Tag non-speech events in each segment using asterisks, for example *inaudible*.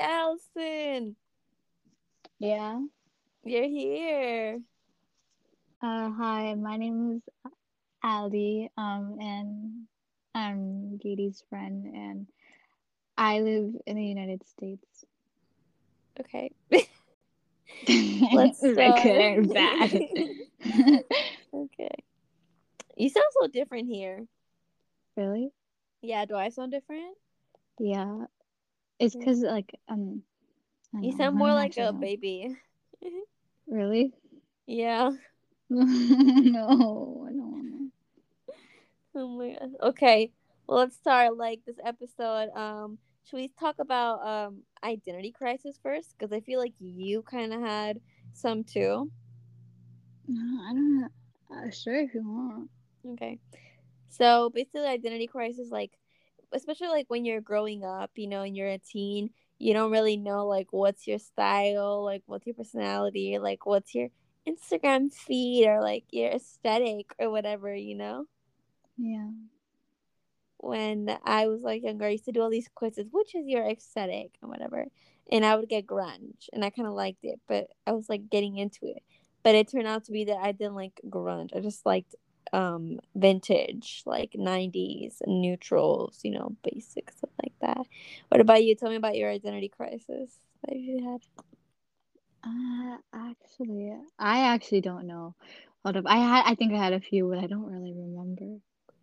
Allison. Yeah. You're here. Uh, hi, my name is Allie, um, and I'm Katie's friend, and I live in the United States. Okay. *laughs* Let's start. Good bad? *laughs* okay. You sound so different here. really? Yeah, do I sound different? Yeah. It's because like um. You know, sound more like a know. baby. *laughs* Really? Yeah. *laughs* no, I don't want Oh my god. Okay. Well, let's start like this episode. Um, should we talk about um identity crisis first? Because I feel like you kind of had some too. No, I don't know. Uh, sure, if you want. Okay. So basically, identity crisis, like, especially like when you're growing up, you know, and you're a teen, you don't really know like what's your style, like what's your personality, like what's your Instagram feed or like your aesthetic or whatever, you know. Yeah. When I was like younger, I used to do all these quizzes, which is your aesthetic and whatever, and I would get grunge, and I kind of liked it, but I was like getting into it, but it turned out to be that I didn't like grunge. I just liked um vintage like 90s neutrals you know basic stuff like that what about you tell me about your identity crisis that you had Uh, actually, I actually don't know. Hold up. I had, I think I had a few, but I don't really remember.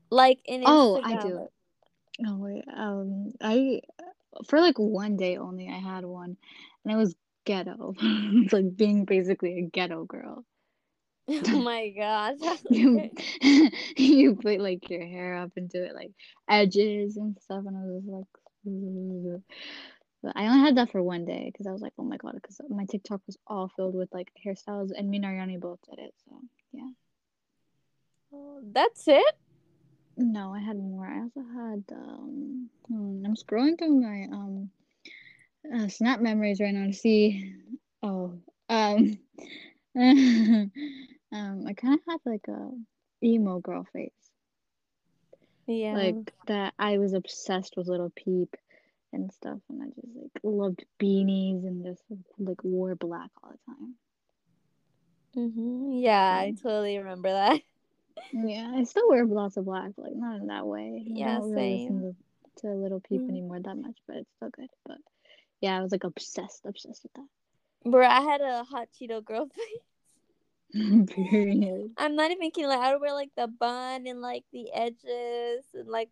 like in Oh, I do. No, wait. Um, I for like one day only, I had one, and it was ghetto. *laughs* It's like being basically a ghetto girl. *laughs* oh my gosh *laughs* You *laughs* you put like your hair up into it, like edges and stuff, and I was like, but I only had that for one day because I was like, oh my god, because my TikTok was all filled with like hairstyles, and me and Ariane both did it. So yeah. Oh, that's it No, I had more. I also had um hmm, I'm scrolling through my um uh, snap memories right now to see oh um um I kind of had like a emo girl face. yeah Like that I was obsessed with Lil Peep and stuff and I just like loved beanies and just like wore black all the time. hmm yeah i totally remember that *laughs* Yeah, I still wear lots of black, but, like not in that way. I Yeah, don't really same. listen to, to Lil Peep Mm. anymore that much, but it's still good. But yeah, I was like obsessed, obsessed with that. bro i had a hot cheeto girl *laughs* face. *laughs* Period. i'm not even kidding like i would wear like the bun and like the edges and like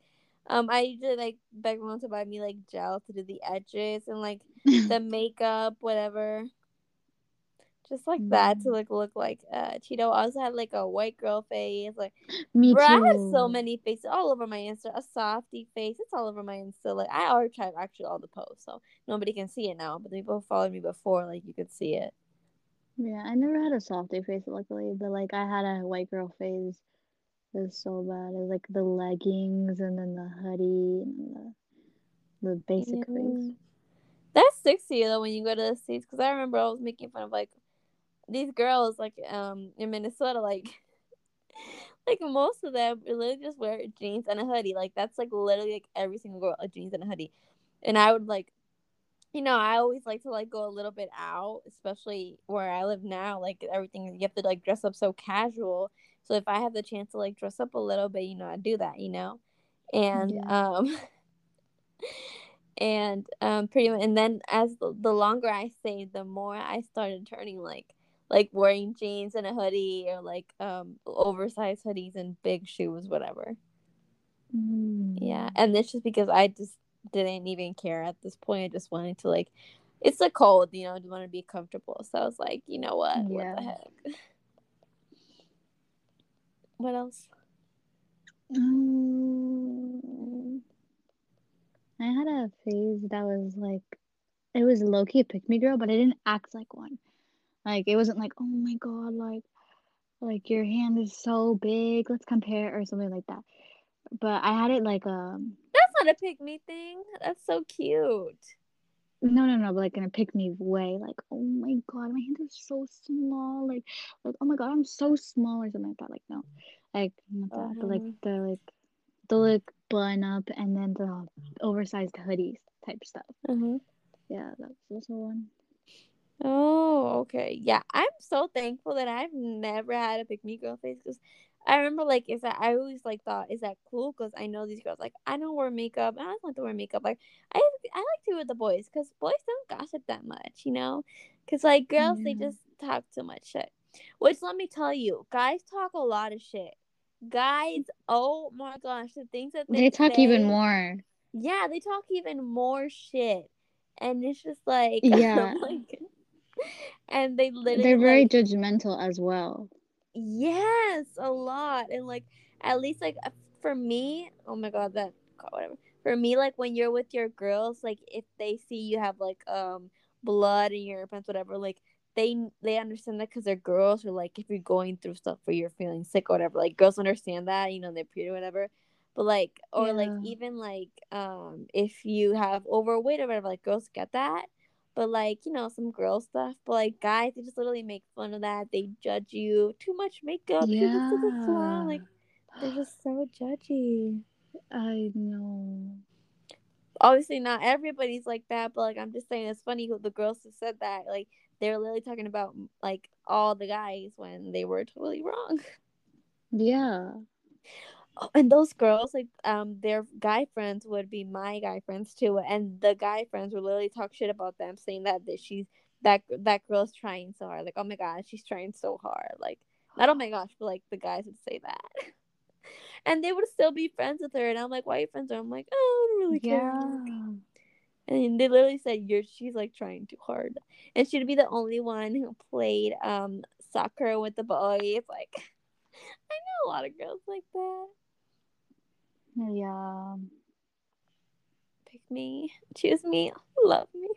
um i usually like beg mom to buy me like gel to do the edges and like *laughs* the makeup, whatever. Just like that to Mm. like look like uh Cheeto. I also had like a white girl face. Like Me bro, too. I have so many faces all over my Insta. A softy face. It's all over my Insta. Like I archived actually all the posts, so nobody can see it now. But the people who followed me before, like you could see it. Yeah, I never had a softy face, luckily, but like I had a white girl phase. It was so bad. It was like the leggings and then the hoodie and the the basic. Yeah. That sticks to you though when you go to the states. Because I remember I was making fun of like these girls like um in Minnesota like. *laughs* Like most of them literally just wear jeans and a hoodie. Like that's like literally like every single girl a jeans and a hoodie. And I would like you know, I always like to like go a little bit out, especially where I live now. Like everything you have to like dress up so casual. So if I have the chance to like dress up a little bit, you know, I do that, you know. And Yeah. um *laughs* and um pretty much and then as the, the longer I stayed, the more I started turning like like wearing jeans and a hoodie or like um oversized hoodies and big shoes, whatever. Yeah, Mm. and it's just because I just didn't even care at this point. I just wanted to like, it's the cold, you know. I just want to be comfortable. So I was like, you know what? What the heck? *laughs* What else? Um, I had a phase that was like it was low key a pick me girl, but I didn't act like one. Like it wasn't like, oh my god, like like your hand is so big, let's compare or something like that. But I had it like um That's not a pick me thing. That's so cute. no no no, but like in a pick me way, like oh my god, my hands are so small, like like oh my god, I'm so small or something like that. Like no, like not that, but like Uh-huh. the like the like button up and then the oversized hoodies type stuff. Uh-huh. Yeah, that's also one. Oh, okay. Yeah, I'm so thankful that I've never had a pick me girl face because I remember like is that I always like thought is that cool because I know these girls like I don't wear makeup and I don't like to wear makeup like I I like to with the boys because boys don't gossip that much you know because like girls they just talk too much shit which let me tell you guys talk a lot of shit guys oh my gosh the things that they, They talk even more. yeah they talk even more shit and it's just like *laughs* Yeah. Oh like and they literally They're very like, judgmental as well. Yes, a lot. And like at least like uh, for me, oh my god, that God, whatever. For me, like when you're with your girls, like if they see you have like um blood in your pants, whatever, like they they understand that because they're girls, or like if you're going through stuff where you're feeling sick or whatever, like girls understand that, you know, they're period or whatever. But like, or like even like um if you have overweight or whatever, like girls get that. But like you know some girl stuff, but like guys, they just literally make fun of that. They judge you too much makeup. She looks like a. Yeah. Like they're just so judgy. I know. Obviously, not everybody's like that, but like I'm just saying, it's funny who the girls who said that. Like they're literally talking about like all the guys when they were totally wrong. Yeah. Oh, and those girls, like um, their guy friends would be my guy friends too, and the guy friends would literally talk shit about them, saying that that she's that that girl's trying so hard. Like, oh my god, she's trying so hard. Like, not oh my gosh, but like the guys would say that, *laughs* and they would still be friends with her. And I'm like, why are you friends with her? I'm like, oh, I don't really care. Yeah. And they literally said, "You're she's like trying too hard," and she'd be the only one who played um soccer with the boys. Like, *laughs* I know a lot of girls like that. Yeah. pick me, choose me, love me.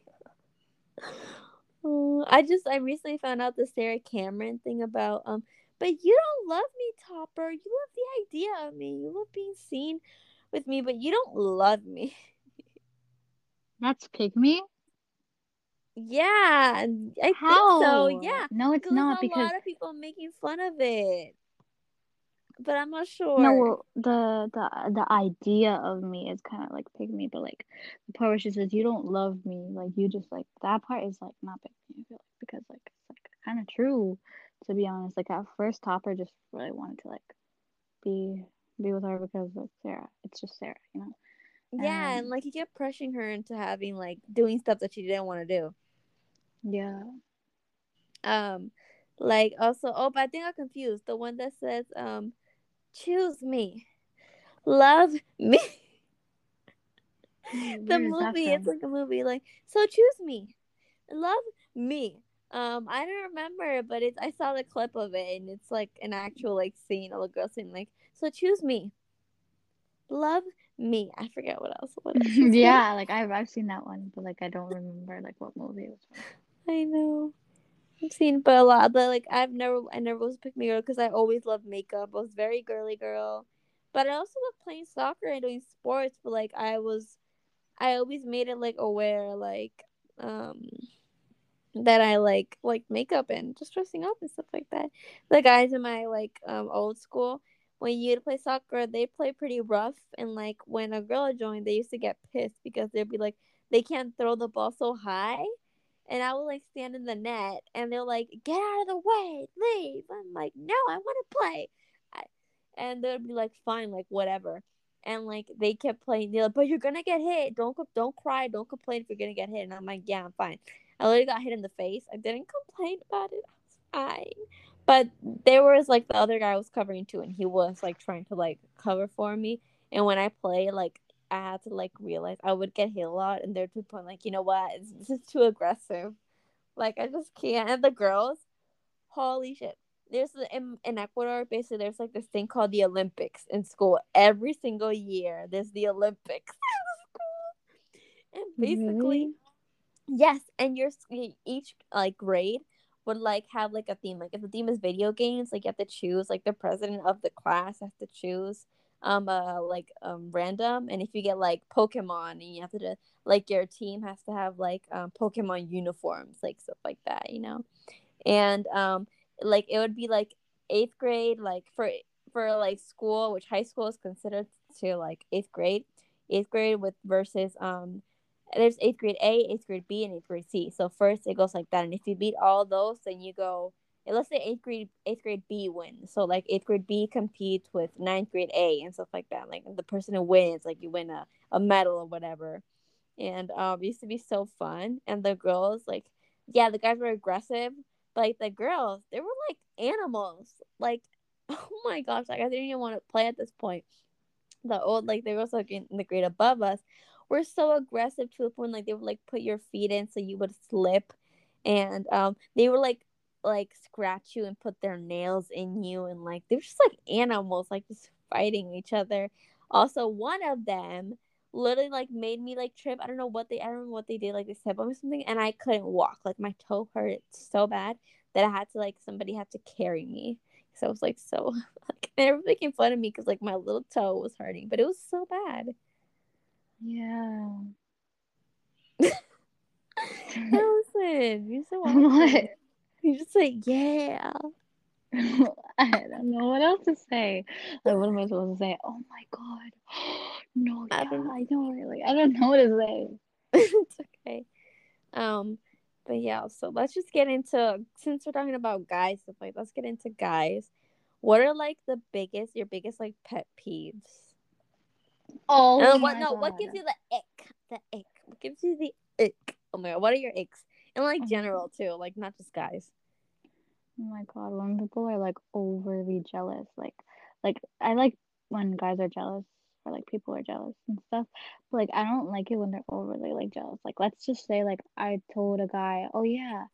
Oh, I just I recently found out the Sarah Cameron thing about um, but you don't love me, Topper. You love the idea of me. You love being seen with me, but you don't love me. That's pick me? Yeah, I think so. Yeah, No, it's not there's a because lot of people making fun of it, but I'm not sure. no, well, the the the idea of me is kind of like pick me, but like the part where she says you don't love me, like you just like that part is like not pick me, I feel like because like it's like kind of true, to be honest. Like at first, Topper just really wanted to like be be with her because of Sarah. It's just Sarah, you know. yeah, and like he kept pressuring her into having like doing stuff that she didn't want to do. Yeah. um like also oh but i think i'm confused the one that says um choose me. Love me. *laughs* The Where is that movie it's like a movie like so choose me. Love me. Um i don't remember but it's i saw the clip of it and it's like an actual like scene of a girl saying like so choose me. Love me. I forget what else what else *laughs* yeah, *laughs* like I've I've seen that one, but like I don't remember like what movie it was from. I know. I've seen but a lot, but like I've never I never was a pick me girl because I always loved makeup. I was very girly girl. But I also love playing soccer and doing sports, but like I was I always made it like aware like um that I like like makeup and just dressing up and stuff like that. The guys in my like um old school, when you play soccer, they play pretty rough and like when a girl joined, they used to get pissed because they'd be like they can't throw the ball so high. And I will like stand in the net and they're like, get out of the way, leave. I'm like, no, I want to play. I, and they'd be like, fine, like whatever. And like they kept playing, they're like, but you're gonna get hit. Don't don't cry, don't complain if you're gonna get hit. And I'm like, yeah, I'm fine. I literally got hit in the face. I didn't complain about it. I was fine. But there was like the other guy was covering too, and he was like trying to like cover for me. And when I play, like I had to like realize I would get hit a lot, and they're to the point like, you know what, this is too aggressive. Like I just can't. And the girls, holy shit. There's in, in Ecuador, basically, there's like this thing called the Olympics in school. Every single year, there's the Olympics *laughs* in school, and basically, Really? Yes, and your each like grade would like have like a theme. Like if the theme is video games, like you have to choose. Like the president of the class has to choose um uh like um random. And if you get like Pokemon, and you have to like your team has to have like um Pokemon uniforms, like stuff like that, you know. And um like it would be like eighth grade, like for for like school, which high school is considered to like eighth grade, eighth grade with versus um there's eighth grade A, eighth grade B, and eighth grade C. So first it goes like that, and if you beat all those, then you go. Let's say eighth grade eighth grade B wins. So like eighth grade B competes with ninth grade A and stuff like that. Like the person who wins, like you win a, a medal or whatever. And um, it used to be so fun. And the girls, like, yeah, the guys were aggressive, but like the girls, they were like animals. Like, *laughs* oh my gosh, like I didn't even want to play at this point. The old like the girls like in the grade above us were so aggressive to the point like they would like put your feet in so you would slip, and um they were like like scratch you and put their nails in you and like they were just like animals like just fighting each other. Also, one of them literally like made me like trip. I don't know what they I don't know what they did, like they stepped on me something and I couldn't walk. Like my toe hurt so bad that I had to like somebody had to carry me. So I was like so *laughs* like they were making fun of me because like my little toe was hurting, but it was so bad. Yeah. *laughs* You're so *laughs* awesome. What? You just say yeah. *laughs* I don't know what else to say. Like, what am I supposed to say? Oh my god. *gasps* No, I don't- I know. Like, I don't know what to say. *laughs* it's okay. Um, but yeah, so let's just get into since we're talking about guys stuff like let's get into guys. What are like the biggest your biggest like pet peeves? Oh, and what no, god. what gives you the ick? The ick. What gives you the ick? Oh my god, what are your icks? And like Mhm. general too, like not just guys. Oh my god, when people are like overly jealous, like, like I like when guys are jealous or like people are jealous and stuff. But like, I don't like it when they're overly like jealous. Like, let's just say like I told a guy, oh yeah,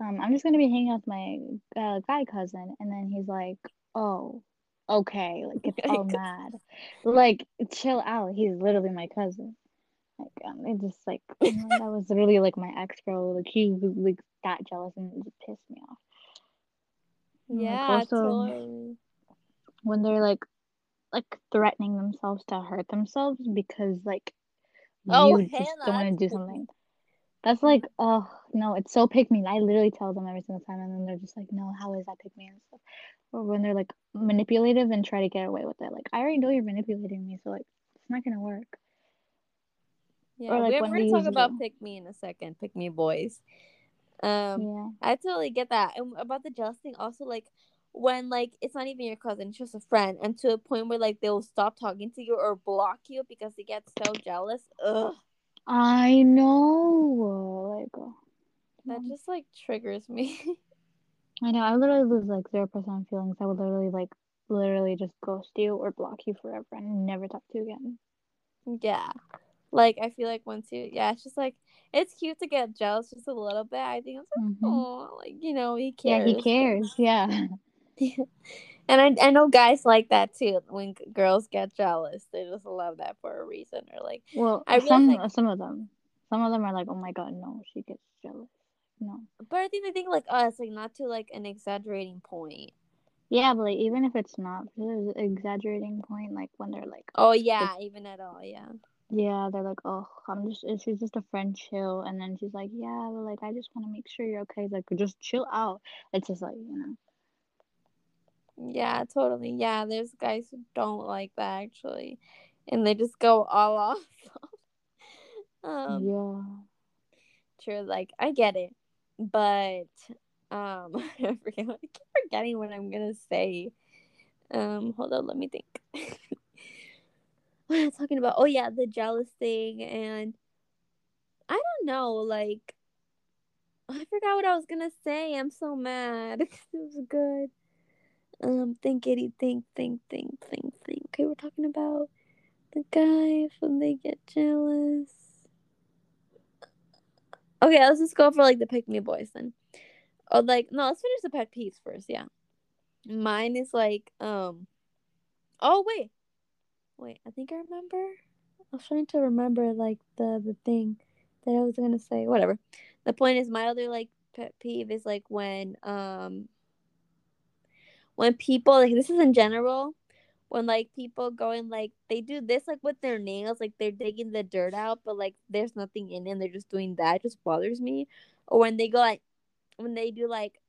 um, I'm just gonna be hanging out with my uh, guy cousin, and then he's like, oh, okay, like gets all mad. Like, chill out. He's literally my cousin. Like, um, it just like that was really like my ex bro. Like he was like that jealous and it just pissed me off. And, like, Yeah, also, totally. when they're like like threatening themselves to hurt themselves because like Oh, you just don't want to do something. That's like oh no, it's so pick me. I literally tell them every single time, and then they're just like, no, how is that pick me and stuff. Or when they're like manipulative and try to get away with it. Like I already know you're manipulating me, so like it's not gonna work. Yeah, like, we're, we're gonna talk about pick me in a second. Pick me boys. Um, yeah. I totally get that. And about the jealous thing, also like when like it's not even your cousin, it's just a friend, and to a point where like they'll stop talking to you or block you because they get so jealous. Ugh, I know. Like oh, that just like triggers me. *laughs* I know. I literally lose like zero percent feelings. I would literally like literally just ghost you or block you forever and never talk to you again. yeah, like I feel like once you, yeah, it's just like it's cute to get jealous just a little bit. I think it's like, Mhm. oh, like you know, he cares. Yeah, he cares. *laughs* Yeah. *laughs* And I, I know guys like that too. When girls get jealous, they just love that for a reason, or like Well, I some like- some of them, some of them are like, oh my god, no, she gets jealous. No. But I think they think like us, like not to like an exaggerating point. Yeah, but like even if it's not an exaggerating point, like when they're like, Oh yeah, even at all, yeah. Yeah, they're like, oh, I'm just, she's just a friend, chill, and then she's like, yeah, but like I just want to make sure you're okay. Like just chill out. It's just like you know. Yeah, totally. Yeah, there's guys who don't like that actually. And they just go all *laughs* off. um yeah. true, like I get it. But um *laughs* I forget I keep forgetting what I'm gonna say. Um hold on, let me think. *laughs* what am I talking about? Oh yeah, the jealous thing and I don't know, like I forgot what I was gonna say. I'm so mad. *laughs* it was good. Um, think thinkity think, think, think, think, think. Okay, we're talking about the guys when they get jealous. Okay, let's just go for like the pick me boys then. Oh, like no, let's finish the pet peeves first. Yeah, mine is like um. Oh wait, wait. I think I remember. I was trying to remember like the the thing that I was gonna say. Whatever. The point is, my other like pet peeve is like when um when people like this is in general when like people go and like they do this like with their nails like they're digging the dirt out but like there's nothing in it and they're just doing that just bothers me or when they go like when they do like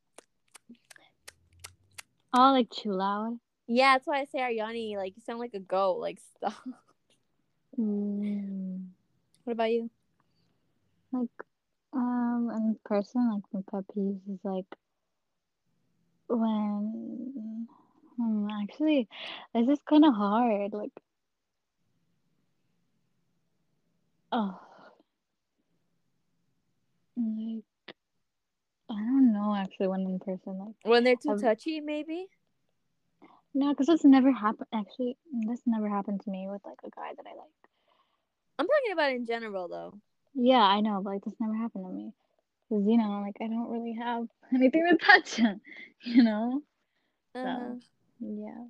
Oh, like too loud. Yeah that's why i say ariani like you sound like a goat like stop *laughs* Mm. what about you Like, um, in person, like my pet peeves is like when, hmm, actually, this is kind of hard. Like, oh, like I don't know. Actually, when in person, like When they're too I've- touchy, maybe. No, because it's never happened. Actually, this never happened to me with like a guy that I like. I'm talking about in general though. Yeah, I know, but like this never happened to me. Cause you know, like I don't really have *laughs* anything to touch on, *laughs* you know. Uh-huh. Yeah.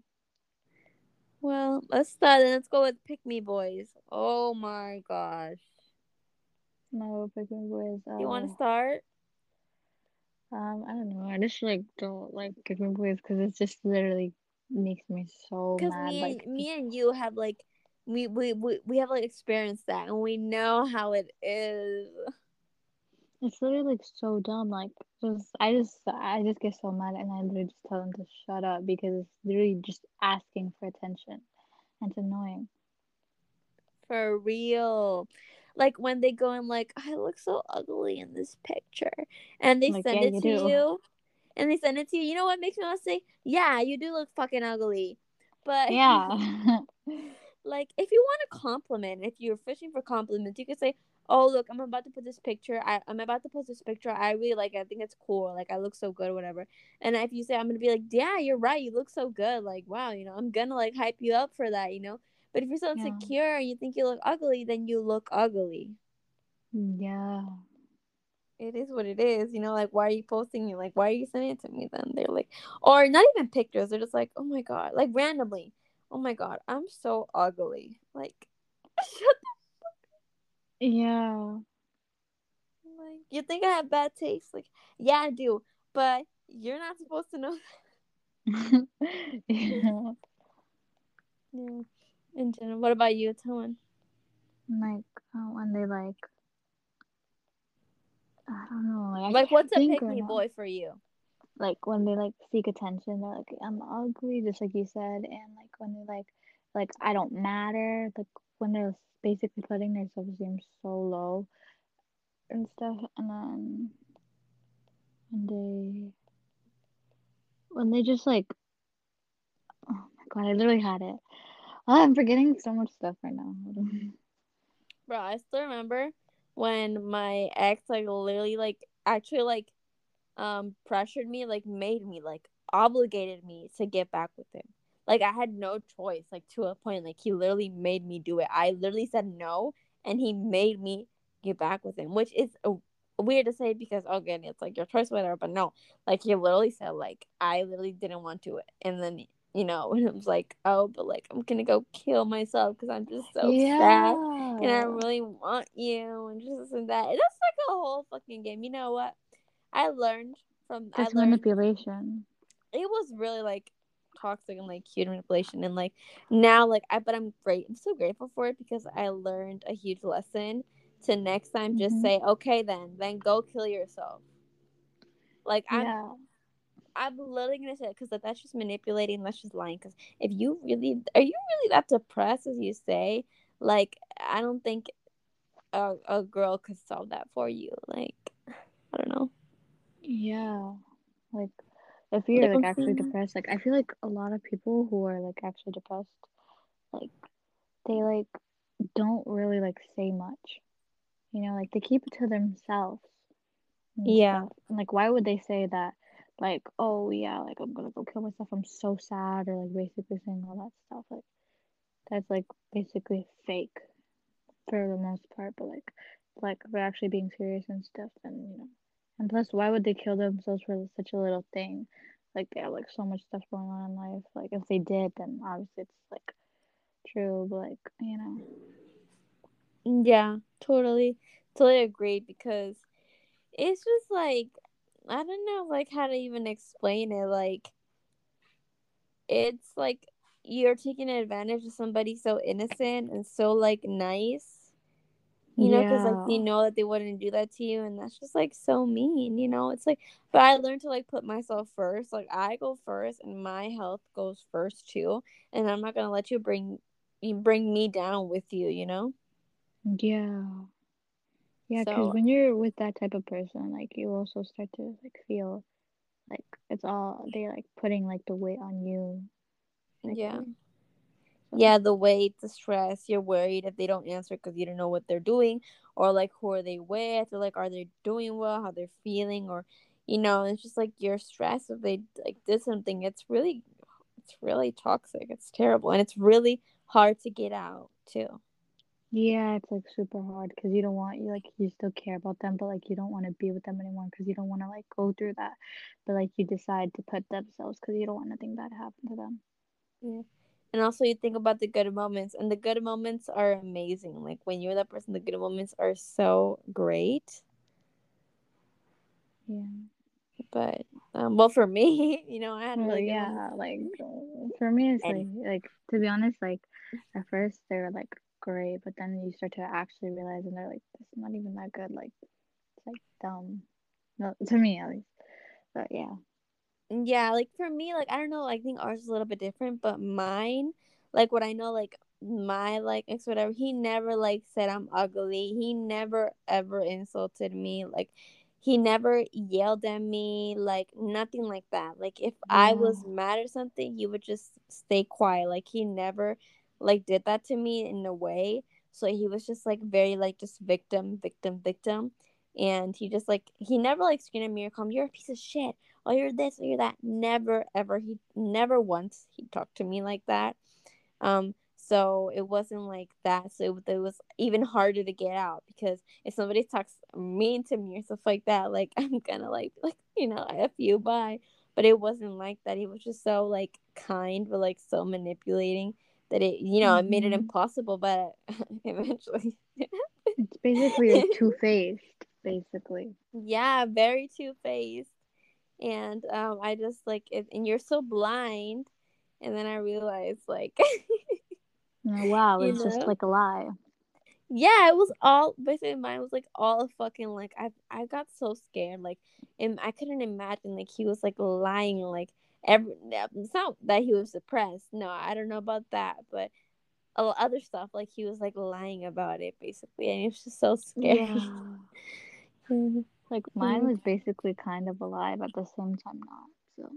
Well, let's start and let's go with Pick Me Boys. Oh my gosh. No picking boys. Uh, You want to start? Um, I don't know. I just like don't like Pick Me boys because it's just literally makes me so Because me, Like, me and you have like, we, we, we, we have like experienced that and we know how it is. it's literally like so dumb. Like, just I just I just get so mad and I literally just tell them to shut up because it's literally just asking for attention, and it's annoying. For real. Like when they go and like, I look so ugly in this picture. And they Like, send yeah, it to do. you. And they send it to you. You know what makes me want to say, yeah, you do look fucking ugly. But Yeah. *laughs* like if you want a compliment, if you're fishing for compliments, you could say, Oh look, I'm about to put this picture. I, I'm about to post this picture. I really like it. I think it's cool. Like I look so good, or whatever. And if you say I'm gonna be like, Yeah, you're right, you look so good, like wow, you know, I'm gonna like hype you up for that, you know. But if you're so Yeah. insecure and you think you look ugly, then you look ugly. Mm, yeah. It is what it is, you know. Like, why are you posting it? Like, why are you sending it to me? Then they're like, or not even pictures. They're just like, oh my god, like randomly, oh my god, I'm so ugly. Like, *laughs* shut Yeah. *laughs* like, you think I have bad taste? Like, yeah, I do, but you're not supposed to know. *laughs* yeah. Yeah. In general, what about you, Tone? Like uh, when they like, I don't know. Like, I Like, what's a pick me boy for you? Like when they like seek attention, they're like, I'm ugly, just like you said, and like when they like, like I don't matter. Like when they're basically putting their self esteem so low and stuff, and then when they when they just like, oh my god, I literally had it. Oh, I'm forgetting so much stuff right now. *laughs* Bro, I still remember when my ex like literally like actually like um pressured me, like made me like obligated me to get back with him. Like I had no choice, like to a point. Like he literally made me do it. I literally said no and he made me get back with him, which is uh, weird to say because again, it's like your choice, whatever. But no, like he literally said, like I literally didn't want to it, and then you know, *laughs* and it was like, oh, but like I'm gonna go kill myself because I'm just so sad yeah. and I really want you and just this and that. It's like a whole fucking game. You know what? I learned from That's I learned manipulation. it was really like toxic and like huge manipulation and like now like I but I'm great. I'm so grateful for it because I learned a huge lesson to next time just Mhm. say, Okay then, then go kill yourself. Like I'm Yeah. I'm literally gonna say because that's just manipulating. That's just lying. Because if you really are you really that depressed as you say, like I don't think a a girl could solve that for you. Like I don't know. Yeah. Like if you're Like, actually depressed, like I feel like a lot of people who are like actually depressed, like they like don't really like say much. You know, like they keep it to themselves. Yeah. stuff. And like why would they say that like, oh yeah, like I'm gonna go kill myself, I'm so sad or like basically saying all that stuff. Like that's like basically fake for the most part, but like like they're actually being serious and stuff then you know. And plus why would they kill themselves for such a little thing? Like they have like so much stuff going on in life. Like if they did then obviously it's like true, but like, you know. Yeah, totally, totally agree because it's just like I don't know like how to even explain it. Like it's like you're taking advantage of somebody so innocent and so like nice. You know, because like you know that they wouldn't do that to you, and that's just like so mean. You know, it's like, but I learned to like put myself first. Like I go first, and my health goes first too. And I'm not gonna let you bring you bring me down with you. You know. Yeah. Yeah, because So when you're with that type of person, like you also start to like feel like it's all they like putting like the weight on you. Like, yeah. so- Yeah, the weight, the stress, you're worried if they don't answer because you don't know what they're doing, or like who are they with, or like are they doing well, how they're feeling, or you know, it's just like you're stressed if they like did something. It's really, it's really toxic. It's terrible, and it's really hard to get out too. Yeah, it's like super hard because you don't want you like you still care about them, but like you don't want to be with them anymore because you don't want to like go through that. But like you decide to put themselves because you don't want nothing bad to happen to them. Yeah. And also, you think about the good moments, and the good moments are amazing. Like when you're that person, the good moments are so great. Yeah. But um, well, for me, *laughs* you know, I had really good yeah, like for me, it's like like to be honest, like at first they were like great, but then you start to actually realize, and they're like, "This is not even that good. Like it's like dumb. No, *laughs* to me at least. But yeah. Yeah, like for me, like I don't know, I think ours is a little bit different, but mine, like what I know, like my like ex whatever, he never like said I'm ugly. He never ever insulted me. Like he never yelled at me, like nothing like that. Like if I was mad or something, he would just stay quiet. Like he never like did that to me in a way. So he was just like very like just victim, victim, victim. And he just like he never like screamed at me or called me, You're a piece of shit oh you're this or you're that. Never ever. He never once he talked to me like that. Um so it wasn't like that. So it, it was even harder to get out because if somebody talks mean to me or stuff like that like *laughs* i'm gonna like like you know f you bye but it wasn't like that. He was just so like kind but like so manipulating that it you know it made it Mhm. impossible but *laughs* eventually *laughs* It's basically like *laughs* two faced, basically. yeah very two-faced and um i just like it, and you're so blind and then i realized like know, wow, it's just like a lie. yeah it was all basically mine was like all fucking like i i got so scared like and i couldn't imagine like he was like lying like every it's not that he was depressed no i don't know about that but other stuff like he was like lying about it basically and it was just so scary *laughs* Yeah. Like mine Mhm. was basically kind of alive at the same time not. So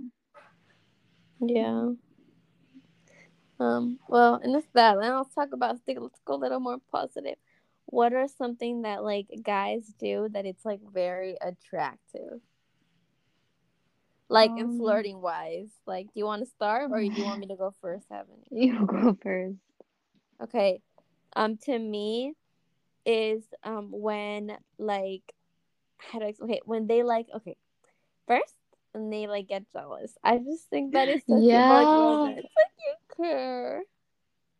Yeah. Um. Well, and that's that. Then let's talk about. Let's go a little more positive. What are something that like guys do that it's like very attractive? Like in Um, flirting wise. Like, do you want to start or do you want me to go first, Evan? *laughs* you go first. Okay. Um. To me, is um when like how do I okay when they like okay first and they like get jealous. I just think that is so Yeah. like, it's like you care.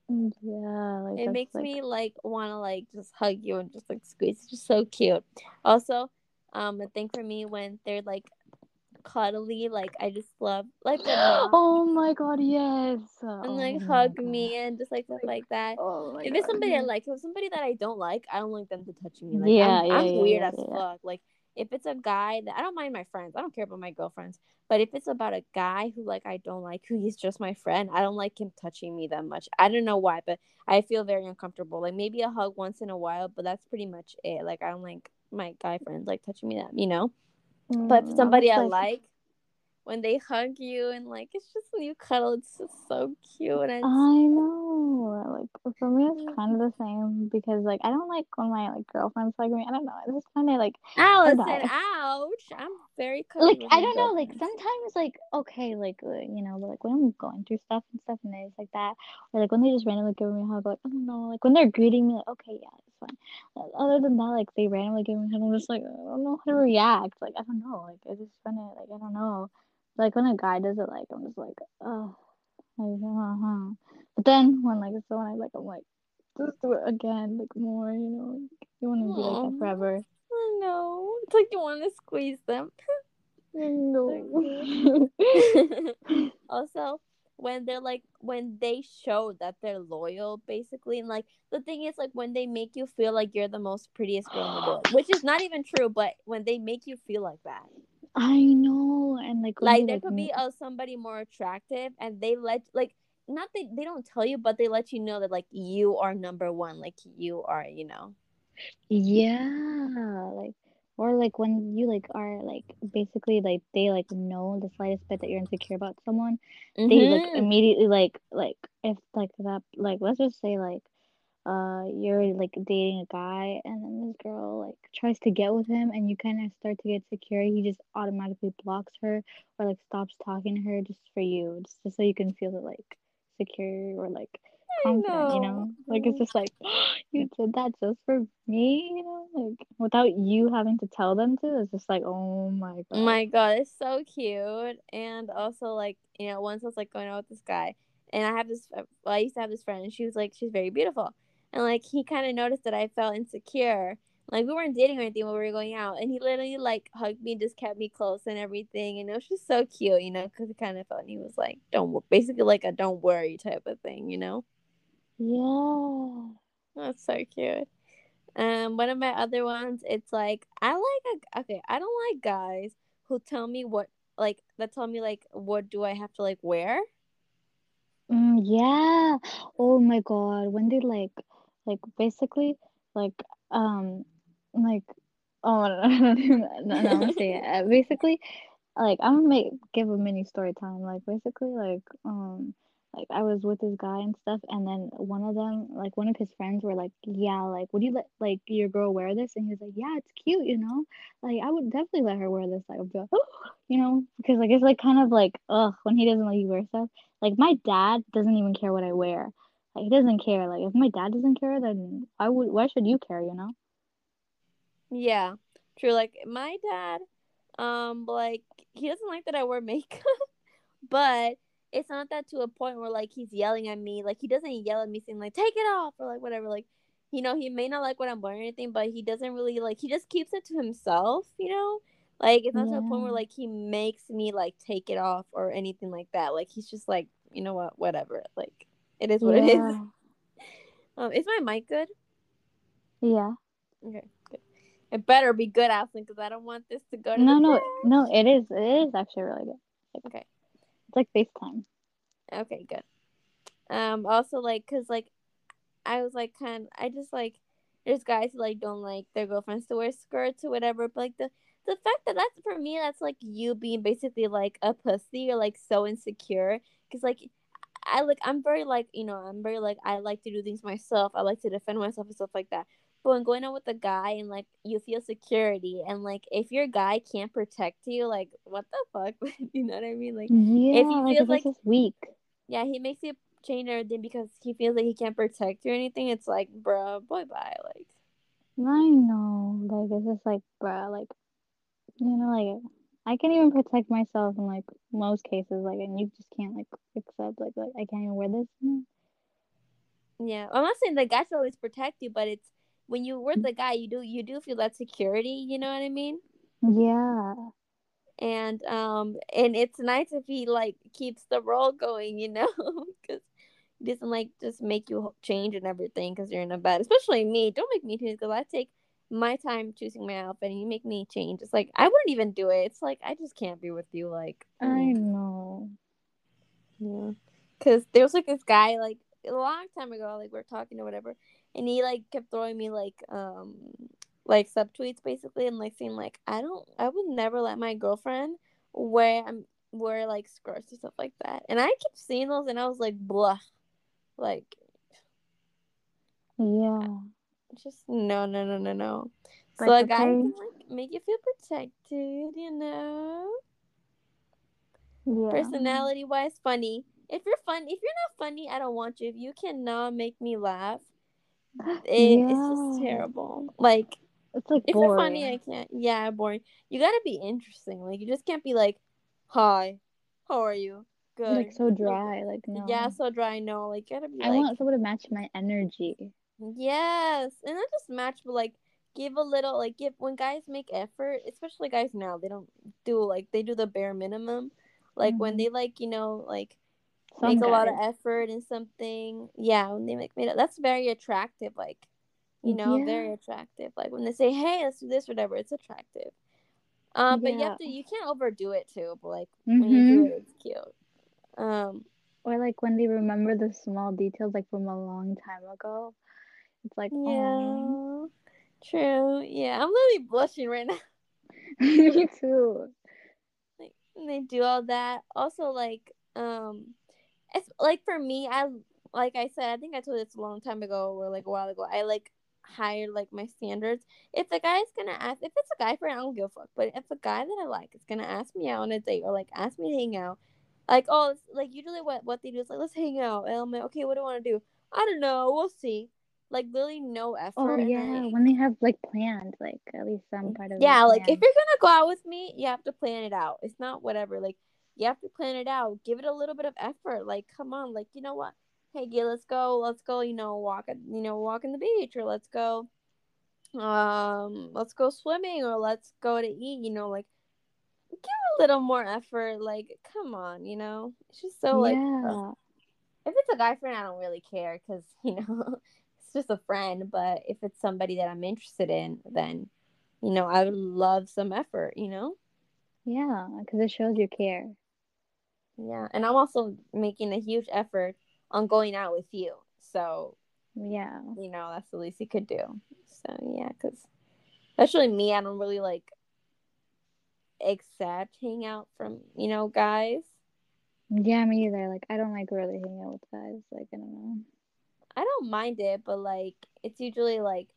Yeah, like it makes like me like want to like just hug you and just like squeeze. It's just so cute. Also, um, a thing for me when they're like cuddly, like I just love like *gasps* Oh my god, yes. and Oh like hug God. me and just like stuff like that. Oh If god. it's somebody I like, if it's somebody that I don't like, I don't like them to touch me. Like Yeah, I'm, yeah, I'm yeah, weird yeah, as fuck. Like if it's a guy that I don't mind my friends, I don't care about my girlfriends. But if it's about a guy who like I don't like, who he's just my friend, I don't like him touching me that much. I don't know why, but I feel very uncomfortable. Like maybe a hug once in a while, but that's pretty much it. Like I don't like my guy friends like touching me that, you know. But Mm, for somebody was I like, when they hug you and like it's just when you cuddle, it's just so cute and I know. Like for me, it's kind of the same because like I don't like when my like girlfriends hug me. I don't know. It's just kind of like Allison, ouch! I'm very *laughs* like I don't know. Like sometimes like okay, like uh, you know, like when I'm going through stuff and stuff and it's like that, or like when they just randomly give me a hug, like I don't know, like when they're greeting me, like okay, yeah, fine. Other than that, like they randomly give me hug, I'm just like I don't know how to react. Like I don't know. Like I just find it like I don't know. Like when a guy does it, like I'm just like oh, like uh-huh. But then when like someone I like, I'm like just do it again, like more, you know. Like, you want to be like that forever. I know. It's like you want to squeeze them. No. *laughs* *laughs* also, when they're like when they show that they're loyal, basically, and like the thing is like when they make you feel like you're the most prettiest girl in the world, which is not even true, but when they make you feel like that. I know, and like like there like, could be uh, somebody more attractive and they let like not they they don't tell you but they let you know that like you are number one like you are you know Yeah, like or like when you like are like basically like they like know the slightest bit that you're insecure about someone, they like Mm-hmm. immediately like like if like that like let's just say like uh you're like dating a guy and then this girl like tries to get with him and you kind of start to get secure, he just automatically blocks her or like stops talking to her just for you, just, just so you can feel like secure or like confident, you know. Like it's just like *gasps* you did that just for me, you know? Like without you having to tell them to, it's just like, oh my god. My God, it's so cute. And also, like, you know, once I was like going out with this guy, and I have this, uh, well, I used to have this friend, and she was like, she's very beautiful. And like, he kind of noticed that I felt insecure. Like, we weren't dating or anything when we were going out. And he literally, like, hugged me, and just kept me close and everything. And it was just so cute, you know, because it kind of felt, and he was like, don't, basically like a don't worry type of thing, you know? Yeah. That's so cute. Um, one of my other ones, it's like I like a okay. I don't like guys who tell me what like that tell me like what do I have to like wear. Mm, yeah. Oh my God. When they like, like basically, like, um, like, oh, *laughs* no, no, no, say it. Uh, Basically, like I'm gonna make give a mini story time. Like basically, like um, like I was with this guy and stuff, and then one of them, like one of his friends, were like, "Yeah, like would you let like your girl wear this?" And he was like, "Yeah, it's cute, you know. Like I would definitely let her wear this." Like, I'd be like, you know, because like it's like kind of like ugh when he doesn't let you wear stuff. Like my dad doesn't even care what I wear. Like he doesn't care. Like if my dad doesn't care, then I would. Why should you care? You know? yeah, true. Like my dad, um, like he doesn't like that I wear makeup, *laughs* but it's not that to a point where like he's yelling at me. Like he doesn't yell at me saying like take it off or like whatever. Like you know he may not like what I'm wearing or anything, but he doesn't really like. He just keeps it to himself. You know. Like it's not to a point where like he makes me like take it off or anything like that. Like he's just like, you know what, whatever. Like it is what it is. *laughs* Um, is my mic good? Yeah. Okay, good. It better be good, Ashley, because I don't want this to go to No, no, no. It is. It is actually really good. Okay. Like FaceTime. Okay, good. Um, also like, cause like, I was like, kind, I just like, there's guys who like don't like their girlfriends to wear skirts or whatever, but like the the fact that that's for me, that's like you being basically like a pussy or like so insecure, cause like. I like I'm very like you know I'm very like I like to do things myself. I like to defend myself and stuff like that. But when going out with a guy and like you feel security and like if your guy can't protect you, like what the fuck, *laughs* you know what I mean? Like Yeah, if he feels it's like weak. yeah he makes you change everything because he feels like he can't protect you or anything, it's like bruh, boy bye, like I know. Like it's just like, bruh, like you know, like I can't even protect myself in like most cases, like and you just can't like accept like like I can't even wear this. You yeah. I'm not saying the guy should always protect you, but it's when you were the guy, you do you do feel that security. You know what I mean? Yeah. and um and it's nice if he like keeps the role going you know *laughs* because he doesn't like just make you change and everything because you're in a bed especially me don't make me change because i take my time choosing my outfit and you make me change it's like i wouldn't even do it it's like i just can't be with you like I mm, know. yeah because there was like this guy like a long time ago like we are talking or whatever and he like kept throwing me like um like subtweets basically and like saying like I don't I would never let my girlfriend wear um wear like skirts or stuff like that. And I kept seeing those and I was like blah. Like Yeah. just no no no no no. So Like, a guy can like make you feel protected, you know. Yeah. Personality wise funny. If you're fun if you're not funny, I don't want you. If you cannot make me laugh, it, it's just terrible. Like It's like if you're funny, I can't. Yeah, boring. You gotta be interesting. Like you just can't be like, "Hi, how are you? Good." Like so dry. Like good?" Yeah, so dry. No, like gotta be I like, want someone to match my energy. yes, and not just match, but like give a little. Like give when guys make effort, especially guys now, they don't do like they do the bare minimum. Like when Mhm. they like you know like Some make a lot of effort in something. Yeah, when they make made up, that's very attractive. Like you know, very attractive. Like when they say, "Hey, let's do this," whatever, it's attractive. Um, but you have to you can't overdo it too. But like when you do Mhm. it, it's cute. Um, Or like when they remember the small details like from a long time ago. It's like, oh. yeah. True. Yeah, I'm literally blushing right *laughs* now. *laughs* Me too. Like they do all that. Also, like, um, it's like for me, I like I said, I think I told you this a long time ago or like a while ago. I like higher like my standards. If the guy's gonna ask, if it's a guy friend, I don't give a fuck. But if a guy that I like is gonna ask me out on a date or like ask me to hang out, like oh, it's, like usually what what they do is like let's hang out. And I'm like okay, what do I want to do? I don't know. We'll see. Like literally no oh, effort. Oh yeah, when they have like planned, like at least some mm, part of. yeah, like if you're gonna go out with me, you have to plan it out. It's not whatever. Like you have to plan it out. Give it a little bit of effort. Like come on, like you know what? Hey, Gay, let's go. Let's go. You know, walk. You know, walk in the beach, or let's go. Um, let's go swimming, or let's go to eat. You know, like give a little more effort. Like come on, you know. It's just so like yeah, if it's a guy friend, I don't really care because *laughs* you know it's just a friend. But if it's somebody that I'm interested in, then you know I would love some effort. You know, yeah, because it shows you care. Yeah. And I'm also making a huge effort on going out with you, so Yeah, you know that's the least you could do. So yeah, because especially me, I don't really like accept hang out from you know guys. yeah, me either. Like I don't like really hanging out with guys. Like I don't know. I don't mind it, but like it's usually like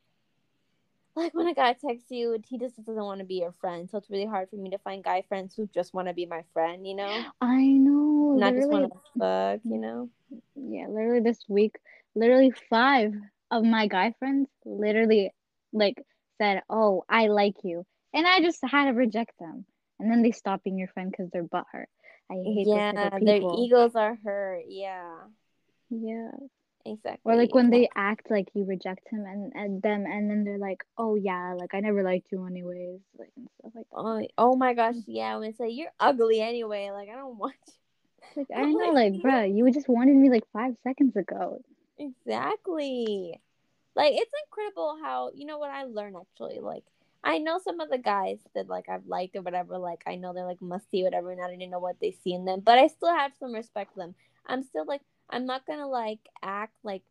like when a guy texts you he just doesn't want to be your friend. So it's really hard for me to find guy friends who just want to be my friend, you know? I know. Not just want to fuck, you mm, know? yeah, literally this week, literally five of my guy friends literally like said, "Oh, I like you," and I just had to reject them. And then they stop being your friend because they're butthurt. I hate Yeah, those type of their egos are hurt. Yeah, Yeah. Exactly. Or like when they act like you reject him and, and them and then they're like, Oh yeah, like I never liked you anyways, like and stuff like that. Oh, oh my gosh, yeah. When they say you're ugly anyway, like I don't want you. Like *laughs* I know, like, bruh, you just wanted me like five seconds ago. Exactly. Like it's incredible how you know what I learned actually. Like I know some of the guys that like I've liked or whatever. Like I know they're like musty whatever, and I didn't know what they see in them, but I still have some respect for them. I'm still like I'm not gonna like act like